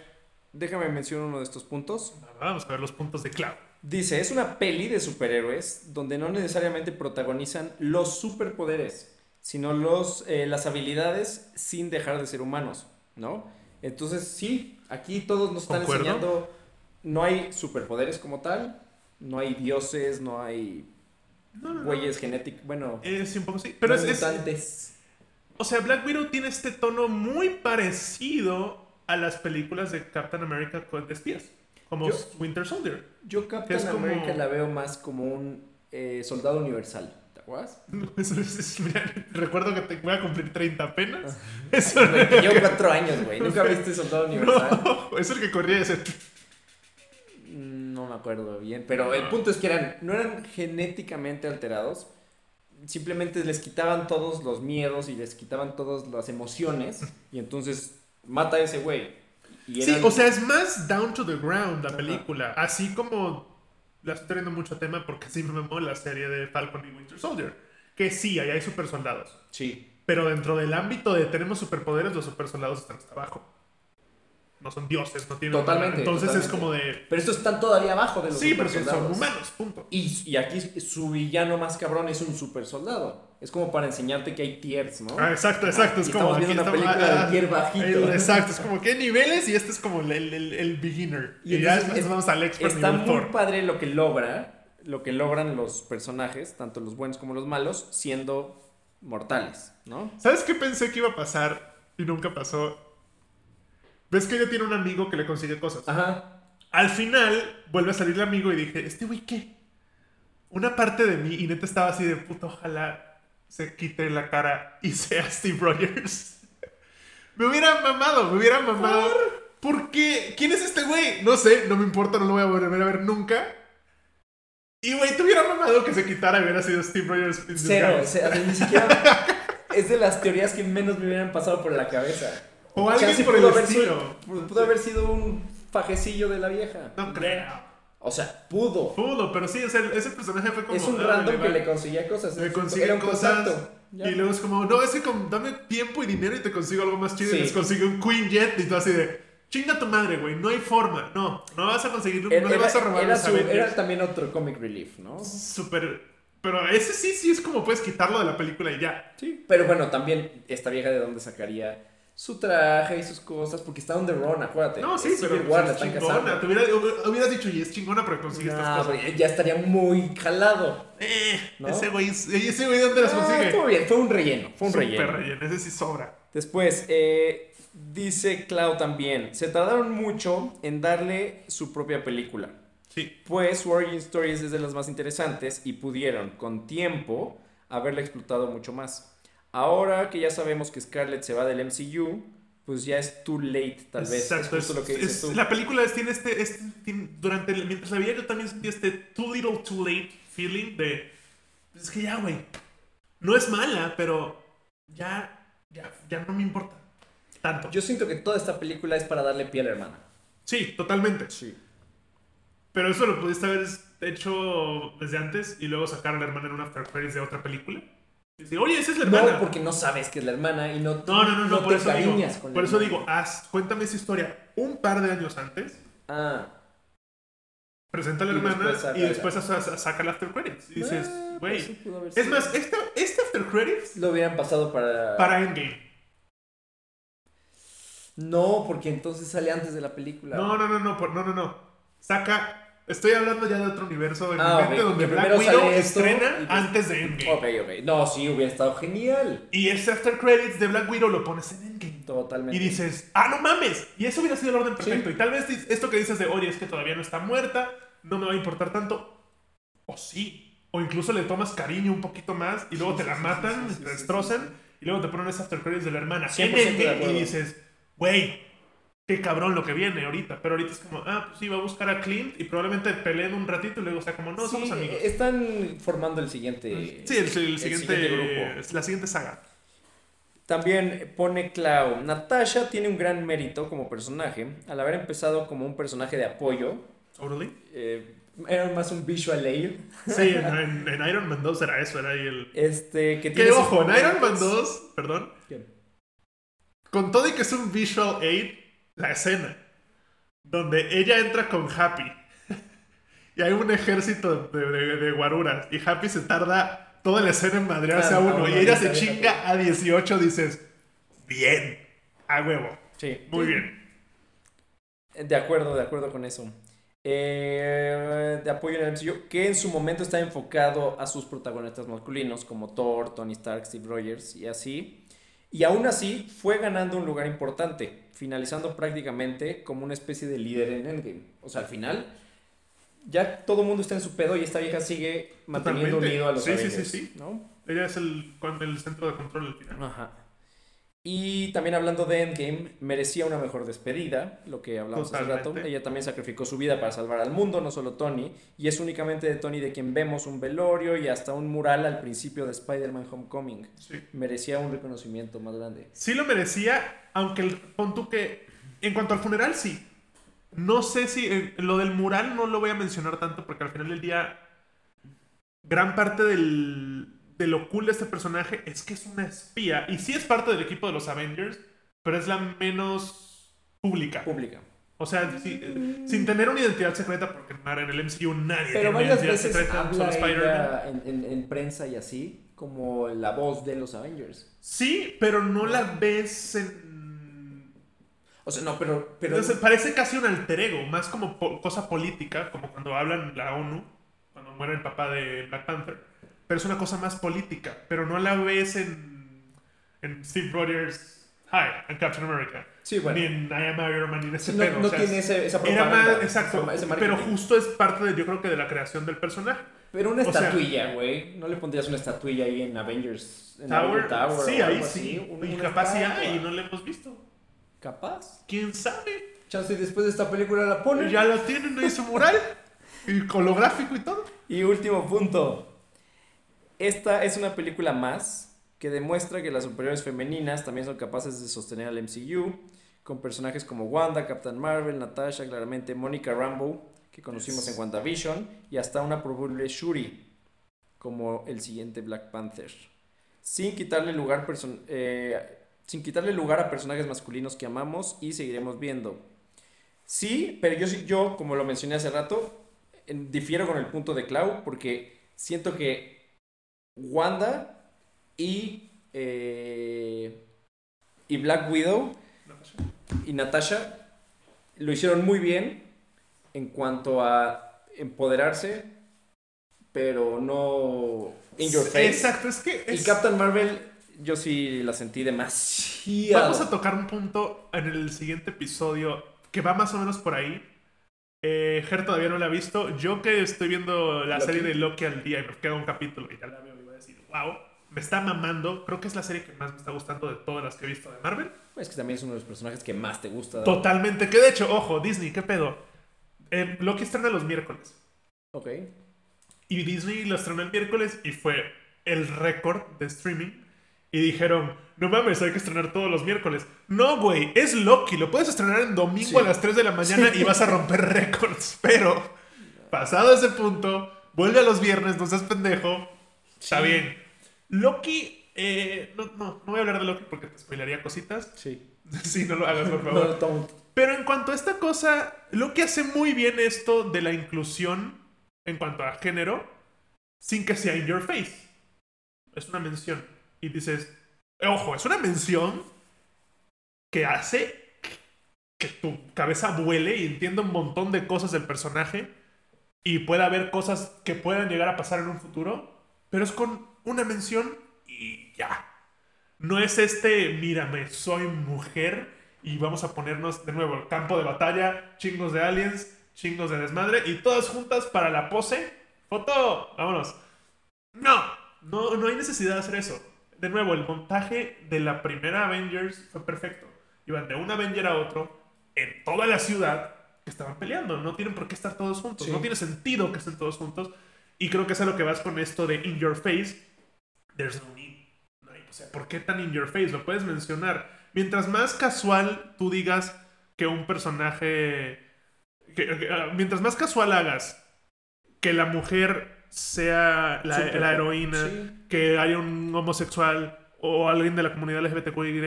déjame mencionar uno de estos puntos. Vamos a ver los puntos de Cloud. Dice: es una peli de superhéroes donde no necesariamente protagonizan los superpoderes, sino los, eh, las habilidades sin dejar de ser humanos, ¿no? Entonces, sí, aquí todos nos están Concuerdo. enseñando. No hay superpoderes como tal, no hay dioses, no hay No, no, no. güeyes genéticos. Bueno, Eh, sí, un poco sí. Pero es, es-. O sea, Black Widow tiene este tono muy parecido a las películas de Captain America con espías. Como Yo- Winter Soldier. Yo Captain es como- America la veo más como un eh, soldado universal. ¿Te acuerdas? *laughs* Eso es- es- mira, recuerdo que te voy a cumplir 30 apenas. Eso, Güey, que Llevo cuatro años, güey. ¿Nunca *laughs* viste Soldado Universal? no, es el que corría Mm, No me acuerdo bien. Pero el punto es que eran, no eran genéticamente alterados. Simplemente les quitaban todos los miedos y les quitaban todas las emociones. Y entonces mata a ese güey. Y Sí, eran- o sea, es más down to the ground la Ajá. película. Así como la estoy trayendo mucho tema porque siempre me mola la serie de Falcon y Winter Soldier. Que sí, ahí hay super soldados. Sí. Pero dentro del ámbito de tenemos superpoderes, los super soldados están hasta abajo. No son dioses, no tienen. Totalmente, Entonces es totalmente. como de. Pero estos están todavía abajo de los Sí, porque son humanos, punto. Y, y aquí su villano más cabrón es un super soldado. Es como para enseñarte que hay tiers, ¿no? Ah, exacto, exacto. Y Es como. estamos viendo aquí una estamos- película ah, de tier bajito. el- exacto, es como que niveles y este es como el, el- el beginner. Y, Y ya después es- vamos al expert Está muy Thor. padre lo que logra, lo que logran los personajes, tanto los buenos como los malos, siendo mortales, ¿no? ¿Sabes qué pensé que iba a pasar y nunca pasó? ¿Ves que ella tiene un amigo que le consigue cosas? Ajá. Al final vuelve a salir el amigo y dije, ¿este güey qué? una parte de mí, y neta estaba así de puta, ojalá se quite la cara y sea Steve Rogers. *laughs* me hubiera mamado, me hubiera mamado. ¿Por qué? ¿Quién es este güey? No sé, no me importa, no lo voy a volver a ver nunca. Y güey, te hubiera mamado que se quitara y hubiera sido Steve Rogers. Cero, o sea, ni siquiera. *laughs* es de las teorías que menos me hubieran pasado por la cabeza. O alguien Chance por el pudo haber estilo. sido- pudo haber sido un fajecillo de la vieja. No creo. O sea, pudo. Pudo, pero sí, o sea, ese personaje fue como. es un ah, random vale, que le conseguía cosas. Le consigue Era un cosas. contacto. Ya. Y luego es como, no, es que con- dame tiempo y dinero y te consigo algo más chido. Sí. Y les consigue un Queen Jet y tú así de, chinga tu madre, güey, no hay forma. No, no vas a conseguir, no le vas a robar era los su- Avengers. era también otro comic relief, ¿no? Súper. Pero ese sí, sí es como puedes quitarlo de la película y ya. Sí. Pero bueno, también esta vieja de dónde sacaría su traje y sus cosas, porque está on the run, acuérdate. No, sí, Es pero Civil pues, War, es chingona. Te hubiera- hubieras dicho, y es chingona porque consigue estas cosas. pero ya estaría muy jalado. Eh, ¿No? ese güey, ese güey, ¿dónde las Ah, consigue? estuvo bien, fue un relleno, fue un Súper relleno. relleno, ese sí sobra. Después, eh, dice Clau también, se tardaron mucho en darle su propia película. Sí. Pues su Origin Stories es de las más interesantes y pudieron, con tiempo, haberla explotado mucho más. Ahora que ya sabemos que Scarlett se va del MCU, pues ya es too late, tal vez. Exacto, es justo lo que es- dices es- tú. La película es- tiene este, este- tiene- durante el- mientras la veía yo también sentí este too little too late feeling de es que ya güey no es mala pero ya ya ya no me importa tanto Yo siento que toda esta película es para darle pie a la hermana. sí totalmente Sí. pero eso lo pudiste haber hecho desde antes y luego sacar a la hermana en un after de otra película decir oye esa es la hermana No, porque no sabes que es la hermana y no, no no no, no, por te eso digo con por eso hermana. digo haz cuéntame esa historia un par de años antes Ah, presenta a la Y hermana después y después sa- sa- saca el after credits. Y dices, ah, güey. pues sí haber es más, este, este after credits Lo hubieran pasado para... para Endgame. No, porque entonces sale antes de la película. No, no, no, no, por- no, no, no. Saca. Estoy hablando ya de otro universo en Ah, mi mente donde Black Widow estrena pues- antes de Endgame. Ok, ok. No, sí, hubiera estado genial. Y ese after credits de Black Widow lo pones en Endgame. Totalmente. Y dices, ah, no mames. Y eso hubiera sido el orden perfecto. Sí. Y tal vez esto que dices de, oye, es que todavía no está muerta, no me va a importar tanto. O sí. O incluso le tomas cariño un poquito más y luego Sí, te la sí, matan, te destrozan y luego te ponen ese after credits de la hermana. 100% en Endgame y dices, güey, qué cabrón lo que viene ahorita. Pero ahorita es como, ah, pues sí, va a buscar a Clint y probablemente peleen un ratito y luego sea como, no, Sí, somos amigos. Están formando el siguiente. Sí, el, el siguiente, grupo. la siguiente saga. También pone Clau. Natasha tiene un gran mérito como personaje al haber empezado como un personaje de apoyo. Eh, era más un visual aid. Sí, en, en- en Iron Man 2 era eso, era ahí el... Este, que Que tiene sus ojo, en Iron Man momentos- 2, perdón, ¿Qué? con todo y que es un visual aid, la escena donde ella entra con Happy *laughs* y hay un ejército de, de- de guaruras y Happy se tarda toda la escena en madrearse a no, uno no, y ella se chinga a 18, dices, bien, a huevo, Sí. muy bien. De acuerdo, de acuerdo con eso. Eh, de apoyo en el MCU, que en su momento está enfocado a sus protagonistas masculinos como Thor, Tony Stark, Steve Rogers y así. Y aún así fue ganando un lugar importante, finalizando prácticamente como una especie de líder en Endgame. O sea, al final ya todo el mundo está en su pedo y esta vieja sigue manteniendo Totalmente. unido a los Sí, sí, Avengers, sí, sí. ¿no? Ella es el, el centro de control al final. Ajá. Y también hablando de Endgame, merecía una mejor despedida, lo que hablamos hace rato. Totalmente. Ella también sacrificó su vida para salvar al mundo, no solo Tony. Y es únicamente de Tony de quien vemos un velorio y hasta un mural al principio de Spider-Man Homecoming. Sí. Merecía un reconocimiento más grande. Sí lo merecía, aunque el, pon tú que en cuanto al funeral sí. No sé si eh, lo del mural no lo voy a mencionar tanto porque al final del día gran parte del, de lo cool de este personaje es que es una espía y sí es parte del equipo de los Avengers, pero es la menos pública. Pública. O sea, sin tener una identidad secreta porque en el MCU nadie Pero tiene una identidad veces secreta, habla ella en, en- en prensa y así, como la voz de los Avengers. Sí, pero no la ves en O sea, no, pero... pero Entonces parece casi un alter ego, más como po- cosa política, como cuando hablan la ONU, cuando muere el papá de Black Panther. Pero es una cosa más política, pero no la ves en, en Steve Rogers, Hi, I'm Captain America. sí, bueno. Ni en I Am Iron Man, ni en ese Sí, pedo. no, no o sea, tiene ese- esa Era propaganda. más, exacto, ese pero justo es parte, de, yo creo que de la creación del personaje. Pero una estatuilla, güey. ¿No le pondrías una estatuilla ahí en Avengers? En Tower, Tower sí, o ahí sí. así? Y capaz sí hay y no lo hemos visto. Capaz. ¿Quién sabe? Chance después de esta película la ponen. Ya lo tienen ahí su mural. *laughs* y holográfico y todo. Y último punto. Esta es una película más que demuestra que las superiores femeninas también son capaces de sostener al MCU, con personajes como Wanda, Captain Marvel, Natasha, claramente Mónica Rambeau, que conocimos en WandaVision, y hasta una probable Shuri, como el siguiente Black Panther. Sin quitarle lugar, eh, sin quitarle lugar a personajes masculinos que amamos y seguiremos viendo. Sí, pero yo, sí- yo como lo mencioné hace rato, difiero con el punto de Clau porque siento que Wanda y, eh, y Black Widow y Natasha lo hicieron muy bien en cuanto a empoderarse, pero no in your face. Exacto, es que Y es- Captain Marvel yo sí la sentí demasiado. Vamos a tocar un punto en el siguiente episodio que va más o menos por ahí. Eh, Ger todavía no la ha visto. Yo que estoy viendo la Loki. serie de Loki al día y me queda un capítulo y ya la veo y decir, wow, me está mamando. Creo que es la serie que más me está gustando de todas las que he visto de Marvel. Es que también es uno de los personajes que más te gusta. Totalmente. Que de hecho, ojo, Disney, ¿qué pedo? Eh, Loki estrena los miércoles. Ok. Y Disney lo estrenó el miércoles y fue el récord de streaming. Y dijeron, no mames, hay que estrenar todos los miércoles. No, güey, es Loki. Lo puedes estrenar en domingo Sí. a las 3 de la mañana y vas a romper *laughs* récords. Pero, pasado ese punto, vuelve a los viernes, no seas pendejo. Está Sí. bien. Loki, eh, no, no, no voy a hablar de Loki porque te spoilearía cositas. Sí. *laughs* Sí, no lo hagas, por *laughs* No, favor. don't. Pero en cuanto a esta cosa, lo que hace muy bien esto de la inclusión en cuanto a género, sin que sea in your face. Es una mención. Y dices, ojo, es una mención que hace que tu cabeza vuele y entienda un montón de cosas del personaje y pueda haber cosas que puedan llegar a pasar en un futuro, pero es con una mención y ya. No es este, mírame, soy mujer y vamos a ponernos de nuevo el campo de batalla, chingos de aliens, chingos de desmadre y todas juntas para la pose. Foto, vámonos. No, no, no hay necesidad de hacer eso. De nuevo, el montaje de la primera Avengers fue perfecto. Iban de un Avenger a otro en toda la ciudad que estaban peleando. No tienen por qué estar todos juntos. Sí. No tiene sentido que estén todos juntos. Y creo que es a lo que vas con esto de in your face. There's no need. No hay- o sea, ¿por qué tan in your face? Lo puedes mencionar. Mientras más casual tú digas que un personaje. que- que, ah, mientras más casual hagas que la mujer sea la, heroína, sí. que haya un homosexual o alguien de la comunidad LGBTQI,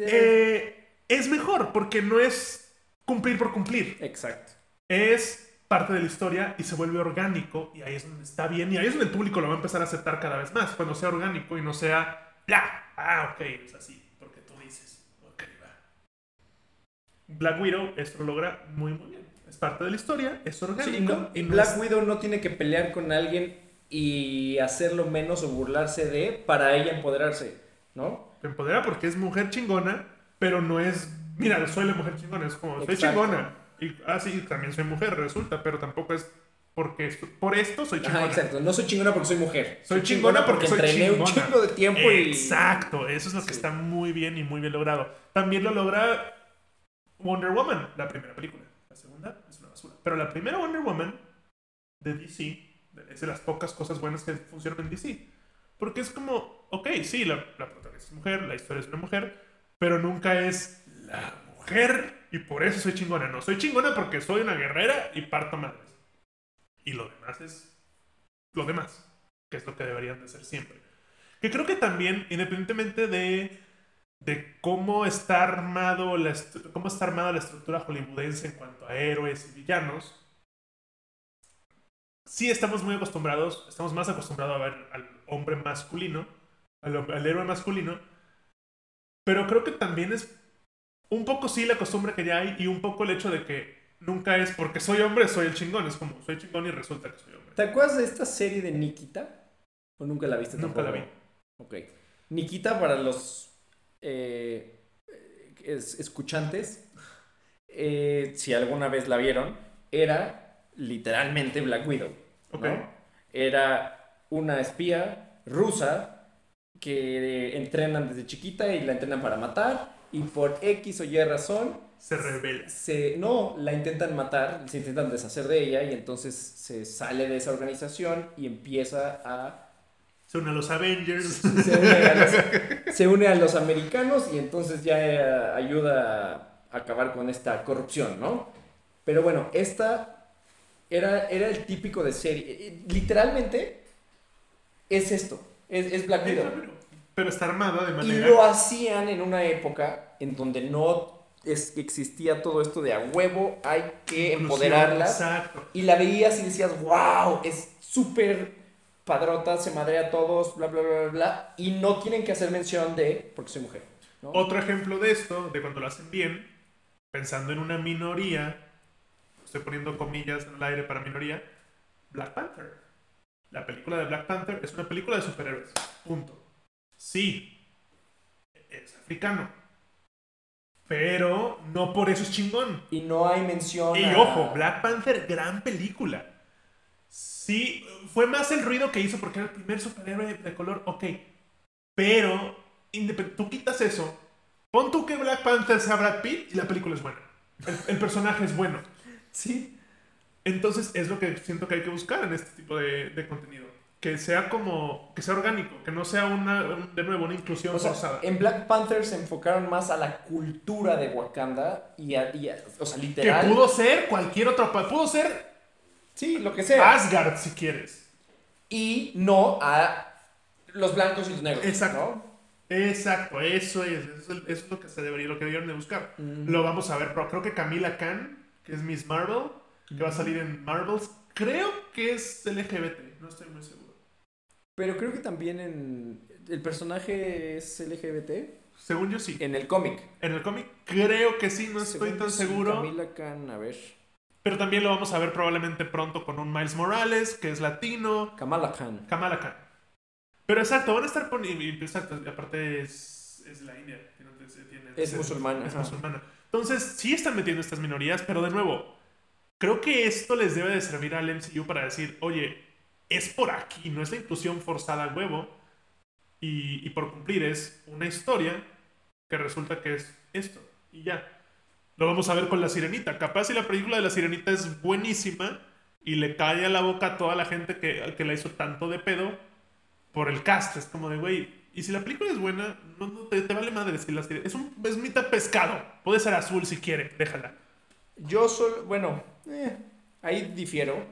eh, es mejor porque no es cumplir por cumplir. Exacto. Es parte de la historia y se vuelve orgánico y ahí es donde está bien y ahí es donde el público lo va a empezar a aceptar cada vez más, cuando sea orgánico y no sea, ya, ah, ok, es así, porque tú dices, ok, va. Black Widow esto lo logra muy, muy bien. Es parte de la historia, es orgánico. Sí, no, y no Black es- Widow no tiene que pelear con alguien y hacerlo menos o burlarse de para ella empoderarse, ¿no? Empodera porque es mujer chingona, pero no es, mira, soy la mujer chingona, es como, soy chingona. Y, ah, sí, también soy mujer, resulta, pero tampoco es porque esto- por esto soy chingona. Ajá, exacto. No soy chingona porque soy mujer. Soy chingona porque soy entrené un chingona. chingo de tiempo y... Exacto, eso es lo que Sí. está muy bien y muy bien logrado. También lo logra Wonder Woman, la primera película. La segunda es una basura. Pero la primera Wonder Woman de DC es de las pocas cosas buenas que funcionan en DC. Porque es como, ok, sí, la, la protagonista es mujer, la historia es una mujer, pero nunca es la mujer y por eso soy chingona. No, soy chingona porque soy una guerrera y parto madres. Y lo demás es lo demás, que es lo que deberían de ser siempre. Que creo que también, independientemente de, de cómo está armado la cómo está armada la estructura hollywoodense en cuanto a héroes y villanos, sí estamos muy acostumbrados, estamos más acostumbrados a ver al hombre masculino, al, al héroe masculino, pero creo que también es un poco sí la costumbre que ya hay y un poco el hecho de que nunca es porque soy hombre, soy el chingón, es como soy chingón y resulta que soy hombre. ¿Te acuerdas de esta serie de Nikita? ¿O nunca la viste Nunca la tampoco? Ok. Nikita, para los eh, es- escuchantes, eh, si alguna vez la vieron, era literalmente Black Widow. ¿no? Ok. Era una espía rusa que entrenan desde chiquita y la entrenan para matar y por X o Y razón Se revela. se no la intentan matar, se intentan deshacer de ella y entonces se sale de esa organización y empieza a Se une a los Avengers. se une a los, se une a los americanos y entonces ya eh, ayuda a acabar con esta corrupción, ¿no? Pero bueno, esta era, era el típico de serie. Literalmente es esto, es, es Black Widow. Pero está armada de Y manera. lo hacían en una época en donde no es- existía todo esto de a huevo, hay que Inclusión, empoderarla. Exacto. Y la veías y decías, wow, es súper padrota, se madrea a todos, bla, bla, bla, bla, bla. Y no tienen que hacer mención de, porque soy mujer. ¿no? Otro ejemplo de esto, de cuando lo hacen bien, pensando en una minoría, estoy poniendo comillas en el aire para minoría, Black Panther. La película de Black Panther es una película de superhéroes. Punto. Sí, es africano. Pero no por eso es chingón. Y no hay mención. Y a- ojo, Black Panther, gran película. Sí, fue más el ruido que hizo porque era el primer superhéroe de color, ok. Pero, tú quitas eso, pon tú que Black Panther sea Brad Pitt y la película es buena. El, el personaje es bueno. Sí. Entonces es lo que siento que hay que buscar en este tipo de, de contenido. Que sea como, que sea orgánico, que no sea una, un- de nuevo una inclusión O sea, forzada. en Black Panther se enfocaron más a la cultura de Wakanda y a, y a- o sea, Que literal. pudo ser cualquier otro, pudo ser Sí, lo que sea. Asgard si quieres. Y no a los blancos y los negros. Exacto. ¿no? Exacto, eso es, eso es, lo que se debería, lo que deberían de buscar. Mm. Lo vamos a ver, pero creo que Camila Khan, que es Miss Marvel, que va a salir en Marvels, creo que es LGBT, no estoy muy seguro. Pero creo que también en. El personaje es LGBT. Según yo sí. En el cómic. En el cómic creo que sí, no estoy Según tan sí, seguro. Camila Khan, a ver. Pero también lo vamos a ver probablemente pronto con un Miles Morales, que es latino, Kamala Khan. Kamala Khan. Pero exacto, van a estar poniendo. Exacto, aparte es, es la India. tiene- Es musulmana, Es ajá. musulmana. Entonces, sí están metiendo estas minorías, pero de nuevo, creo que esto les debe de servir al MCU para decir, oye, es por aquí, no es la inclusión forzada a huevo. Y, y por cumplir es una historia que resulta que es esto. Y ya. Lo vamos a ver con la sirenita. Capaz si la película de la sirenita es buenísima y le cae a la boca a toda la gente que, que la hizo tanto de pedo por el cast. Es como de, güey, y si la película es buena, no, no te, te vale madre si la sirena. Es, un, es pescado. Puede ser azul si quiere, déjala. Yo solo. Bueno, eh, ahí difiero.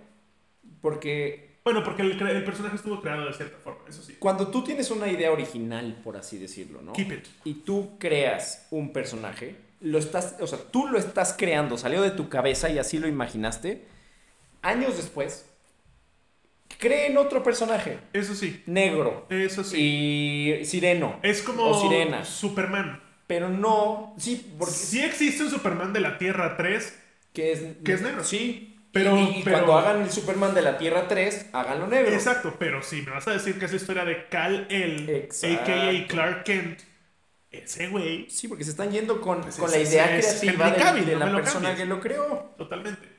Porque Bueno, porque el, personaje estuvo creado de cierta forma, eso sí. cuando tú tienes una idea original, por así decirlo, ¿no? Keep it. y tú creas un personaje, lo estás, o sea, tú lo estás creando, salió de tu cabeza y así lo imaginaste. Años después, creen otro personaje, Eso sí, negro eso sí. y sireno, Es como o sirena. Superman. pero no, sí, porque Sí existe un Superman de la Tierra 3, que es, que es negro. Sí, Pero- y, y pero- cuando hagan el Superman de la Tierra 3, háganlo negro. Exacto, pero si me vas a decir que es la historia de Cal El, a.k.a. Clark Kent, ese güey, Sí, porque se están yendo con, Pues con la idea creativa de, de no la persona cambies. que lo creó. totalmente.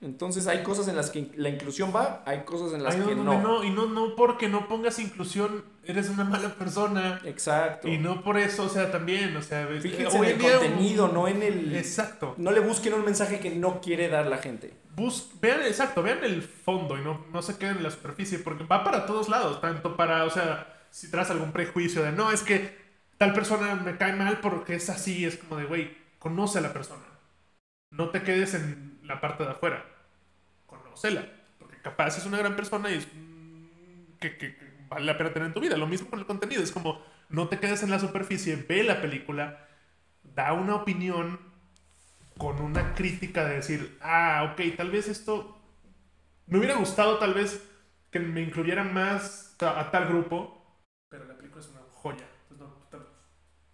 Entonces hay cosas en las que la inclusión va, hay cosas en las Ahí que donde no. no. Y no, no porque no pongas inclusión, eres una mala persona. Exacto. Y no por eso, o sea, también, o sea, Fíjense en el contenido, no en el... Exacto. No le busquen un mensaje que no quiere dar la gente. Bus- vean, exacto, vean el fondo y no, no se queden en la superficie, porque va para todos lados, tanto para, o sea, si traes algún prejuicio de, no, es que tal persona me cae mal porque es así, es como de, güey, conoce a la persona. No te quedes en la parte de afuera, conócela, porque capaz es una gran persona y es mm, que, que- que vale la pena tener en tu vida. Lo mismo con el contenido, es como, no te quedes en la superficie, ve la película, da una opinión con una crítica de decir, ah, ok, tal vez esto me hubiera gustado, tal vez que me incluyera más a tal grupo, pero la película es una joya. Entonces, no,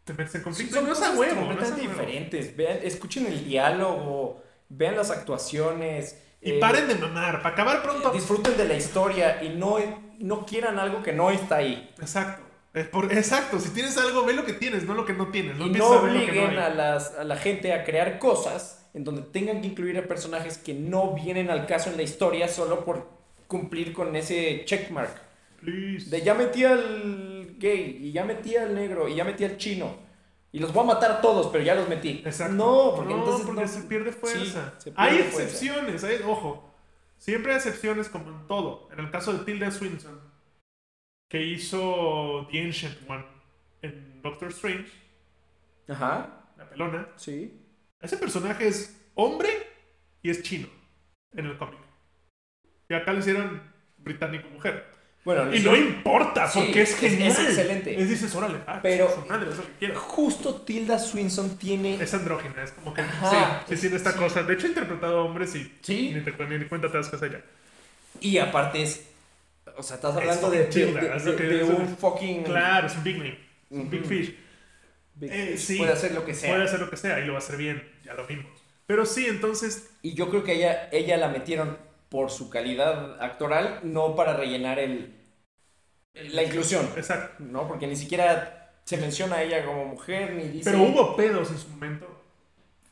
te metes en conflicto. Son cosas huevo, completamente diferentes. Vean, escuchen el diálogo, vean las actuaciones. Y eh, paren de mamar, para acabar pronto. Disfruten de la historia y no, no quieran algo que no está ahí. Exacto. Es por- exacto, si tienes algo, ve lo que tienes, no lo que no tienes. No y no no obliguen hay. a, las, a la gente a crear cosas en donde tengan que incluir a personajes que no vienen al caso en la historia solo por cumplir con ese checkmark. Please. De ya metí al gay, y ya metí al negro, y ya metí al chino. Y los voy a matar a todos, pero ya los metí. Exacto. No, porque No, entonces porque no- se pierde fuerza. Sí, se pierde hay fuerza. excepciones, hay- ojo. Siempre hay excepciones como en todo. En el caso de Tilda Swinton, que hizo The Ancient One en Doctor Strange, Ajá, la pelona, sí. ese personaje es hombre y es chino en el cómic. Y acá le hicieron británico mujer. Bueno, Y no importa, Sí, porque es es- genial. es excelente. Es dices, órale, ah, Pero- su madre, es lo que quiero. justo Tilda Swinson tiene... Es andrógina, es como que Ajá, sí, sí tiene esta sí. cosa. De hecho, ha interpretado a hombres y Sí. ni te ni te cuenta te das cuenta ya. Y aparte es... O sea, estás Es hablando de, un fucking... Claro, es un big name, es un big fish. Big Eh, Fish. sí. Puede hacer lo que sea. Puede hacer lo que sea y lo va a hacer bien, ya lo vimos. Pero sí, entonces, Y yo creo que ella, ella la metieron por su calidad actoral, no para rellenar el, la inclusión. exacto. ¿No? Porque ni siquiera se menciona a ella como mujer, ni dice... Pero hubo pedos en su momento.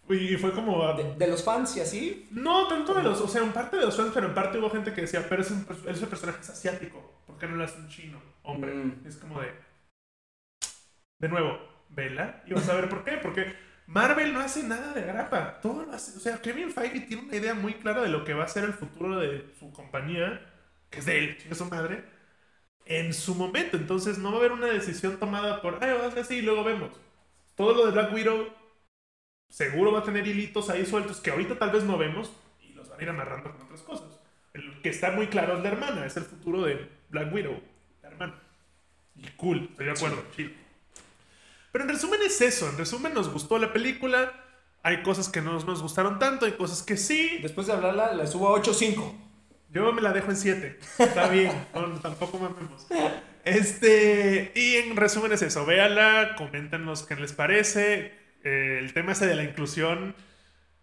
Y fue como... a- De, de los fans y así. No, tanto de los... O sea, en parte de los fans, pero en parte hubo gente que decía, pero ese, ese personaje es asiático. ¿Por qué no lo hace un chino? Hombre. Mm. Es como de... De nuevo, vela y vas a ver por qué. Porque Marvel no hace nada de grapa. Todo lo hace... O sea, Kevin Feige tiene una idea muy clara de lo que va a ser el futuro de su compañía, que es de él, chinga su madre, en su momento. Entonces no va a haber una decisión tomada por, ay, vas así y luego vemos. Todo lo de Black Widow seguro va a tener hilitos ahí sueltos que ahorita tal vez no vemos y los van a ir amarrando con otras cosas. El que está muy claro es la hermana, es el futuro de Black Widow, la hermana. Y cool, estoy de acuerdo, chido. Pero en resumen es eso, en resumen nos gustó la película, hay cosas que no nos gustaron tanto, hay cosas que sí. Después de hablarla, la subo a 8.5. Yo me la dejo en 7, está bien, *laughs* no, tampoco mamemos. Este, y en resumen es eso, véanla, coméntenos qué les parece, eh, el tema ese de la inclusión.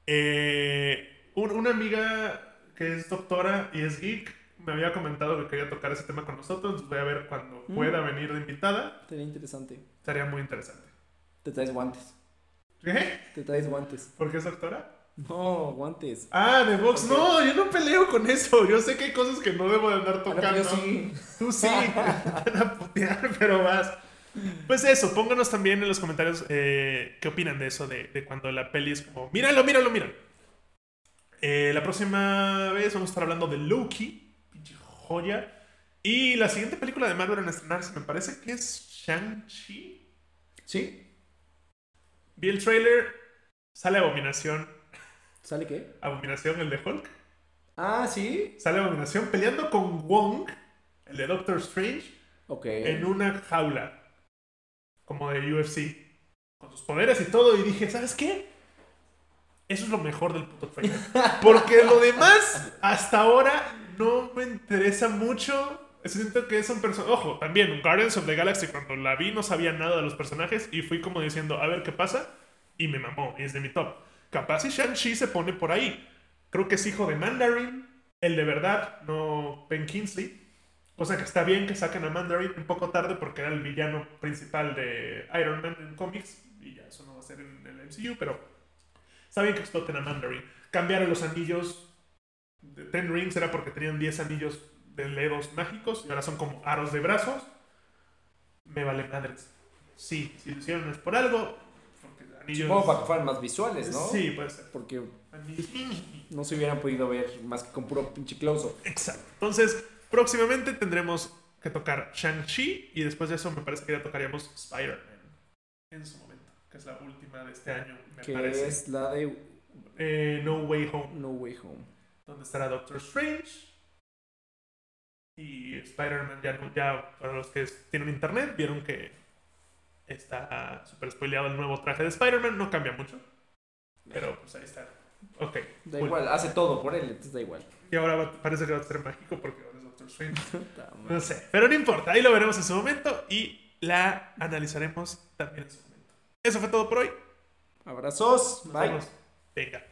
eh, un- una amiga que es doctora y es geek me había comentado que quería tocar ese tema con nosotros. entonces Voy a ver cuando Mm. pueda venir de invitada. Sería interesante. Estaría muy interesante. Te traes guantes. ¿Qué? Te traes guantes. ¿Por qué es doctora? No, guantes. Ah, de box. Ok. No, yo no peleo con eso. Yo sé que hay cosas que no debo de andar Ah, tocando. yo sí. Tú sí, *laughs* *laughs* te van a putear, pero vas. *laughs* Pues eso, pónganos también en los comentarios eh, qué opinan de eso, de, de cuando la peli es como, míralo, míralo, míralo. Eh, la próxima vez vamos a estar hablando de Loki, pinche joya. Y la siguiente película de Marvel en estrenarse me parece que es Shang-Chi. ¿Sí? Vi el trailer, sale Abominación. ¿Sale qué? Abominación, el de Hulk. Ah, sí. Sale Abominación peleando con Wong, el de Doctor Strange. Ok. en una jaula como de UFC con sus poderes y todo y dije, ¿sabes qué? Eso es lo mejor del puto trailer. *laughs* Porque lo demás hasta ahora no me interesa mucho. Siento que es un personaje. Ojo, también Guardians of the Galaxy cuando la vi no sabía nada de los personajes y fui como diciendo, a ver qué pasa y me mamó y es de mi top. Capaz y Shang-Chi se pone por ahí. Creo que es hijo de Mandarin, el de verdad, no Ben Kingsley. Cosa que está bien que saquen a Mandarin un poco tarde porque era el villano principal de Iron Man en cómics. Y ya eso no va a ser en el MCU, pero está bien que exploten a Mandarin. Cambiaron los anillos de Ten Rings era porque tenían 10 anillos de dedos mágicos y ahora son como aros de brazos. Me vale madres. Sí, si lo hicieron es por algo. Porque anillos. Supongo para que fueran más visuales, ¿no? Sí, puede ser. Porque Anillos. no se hubieran podido ver más que con puro pinche close Exacto. Entonces, próximamente tendremos que tocar Shang-Chi y después de eso me parece que ya tocaríamos Spider-Man en su momento, que es la última de este año, me Que parece. es la de Eh, no Way Home, No Way Home. donde estará Doctor Strange y Spider-Man. Ya, ya para los que tienen internet vieron que está súper spoileado el nuevo traje de Spider-Man, no cambia mucho, pero pues ahí está. Ok. Da cool. igual, hace todo por él, entonces da igual. Y ahora va- parece que va a ser mágico porque *laughs* No sé, pero no importa, ahí lo veremos en su momento y la analizaremos también en su momento. Eso fue todo por hoy. Abrazos. Nos Bye. vemos. Venga.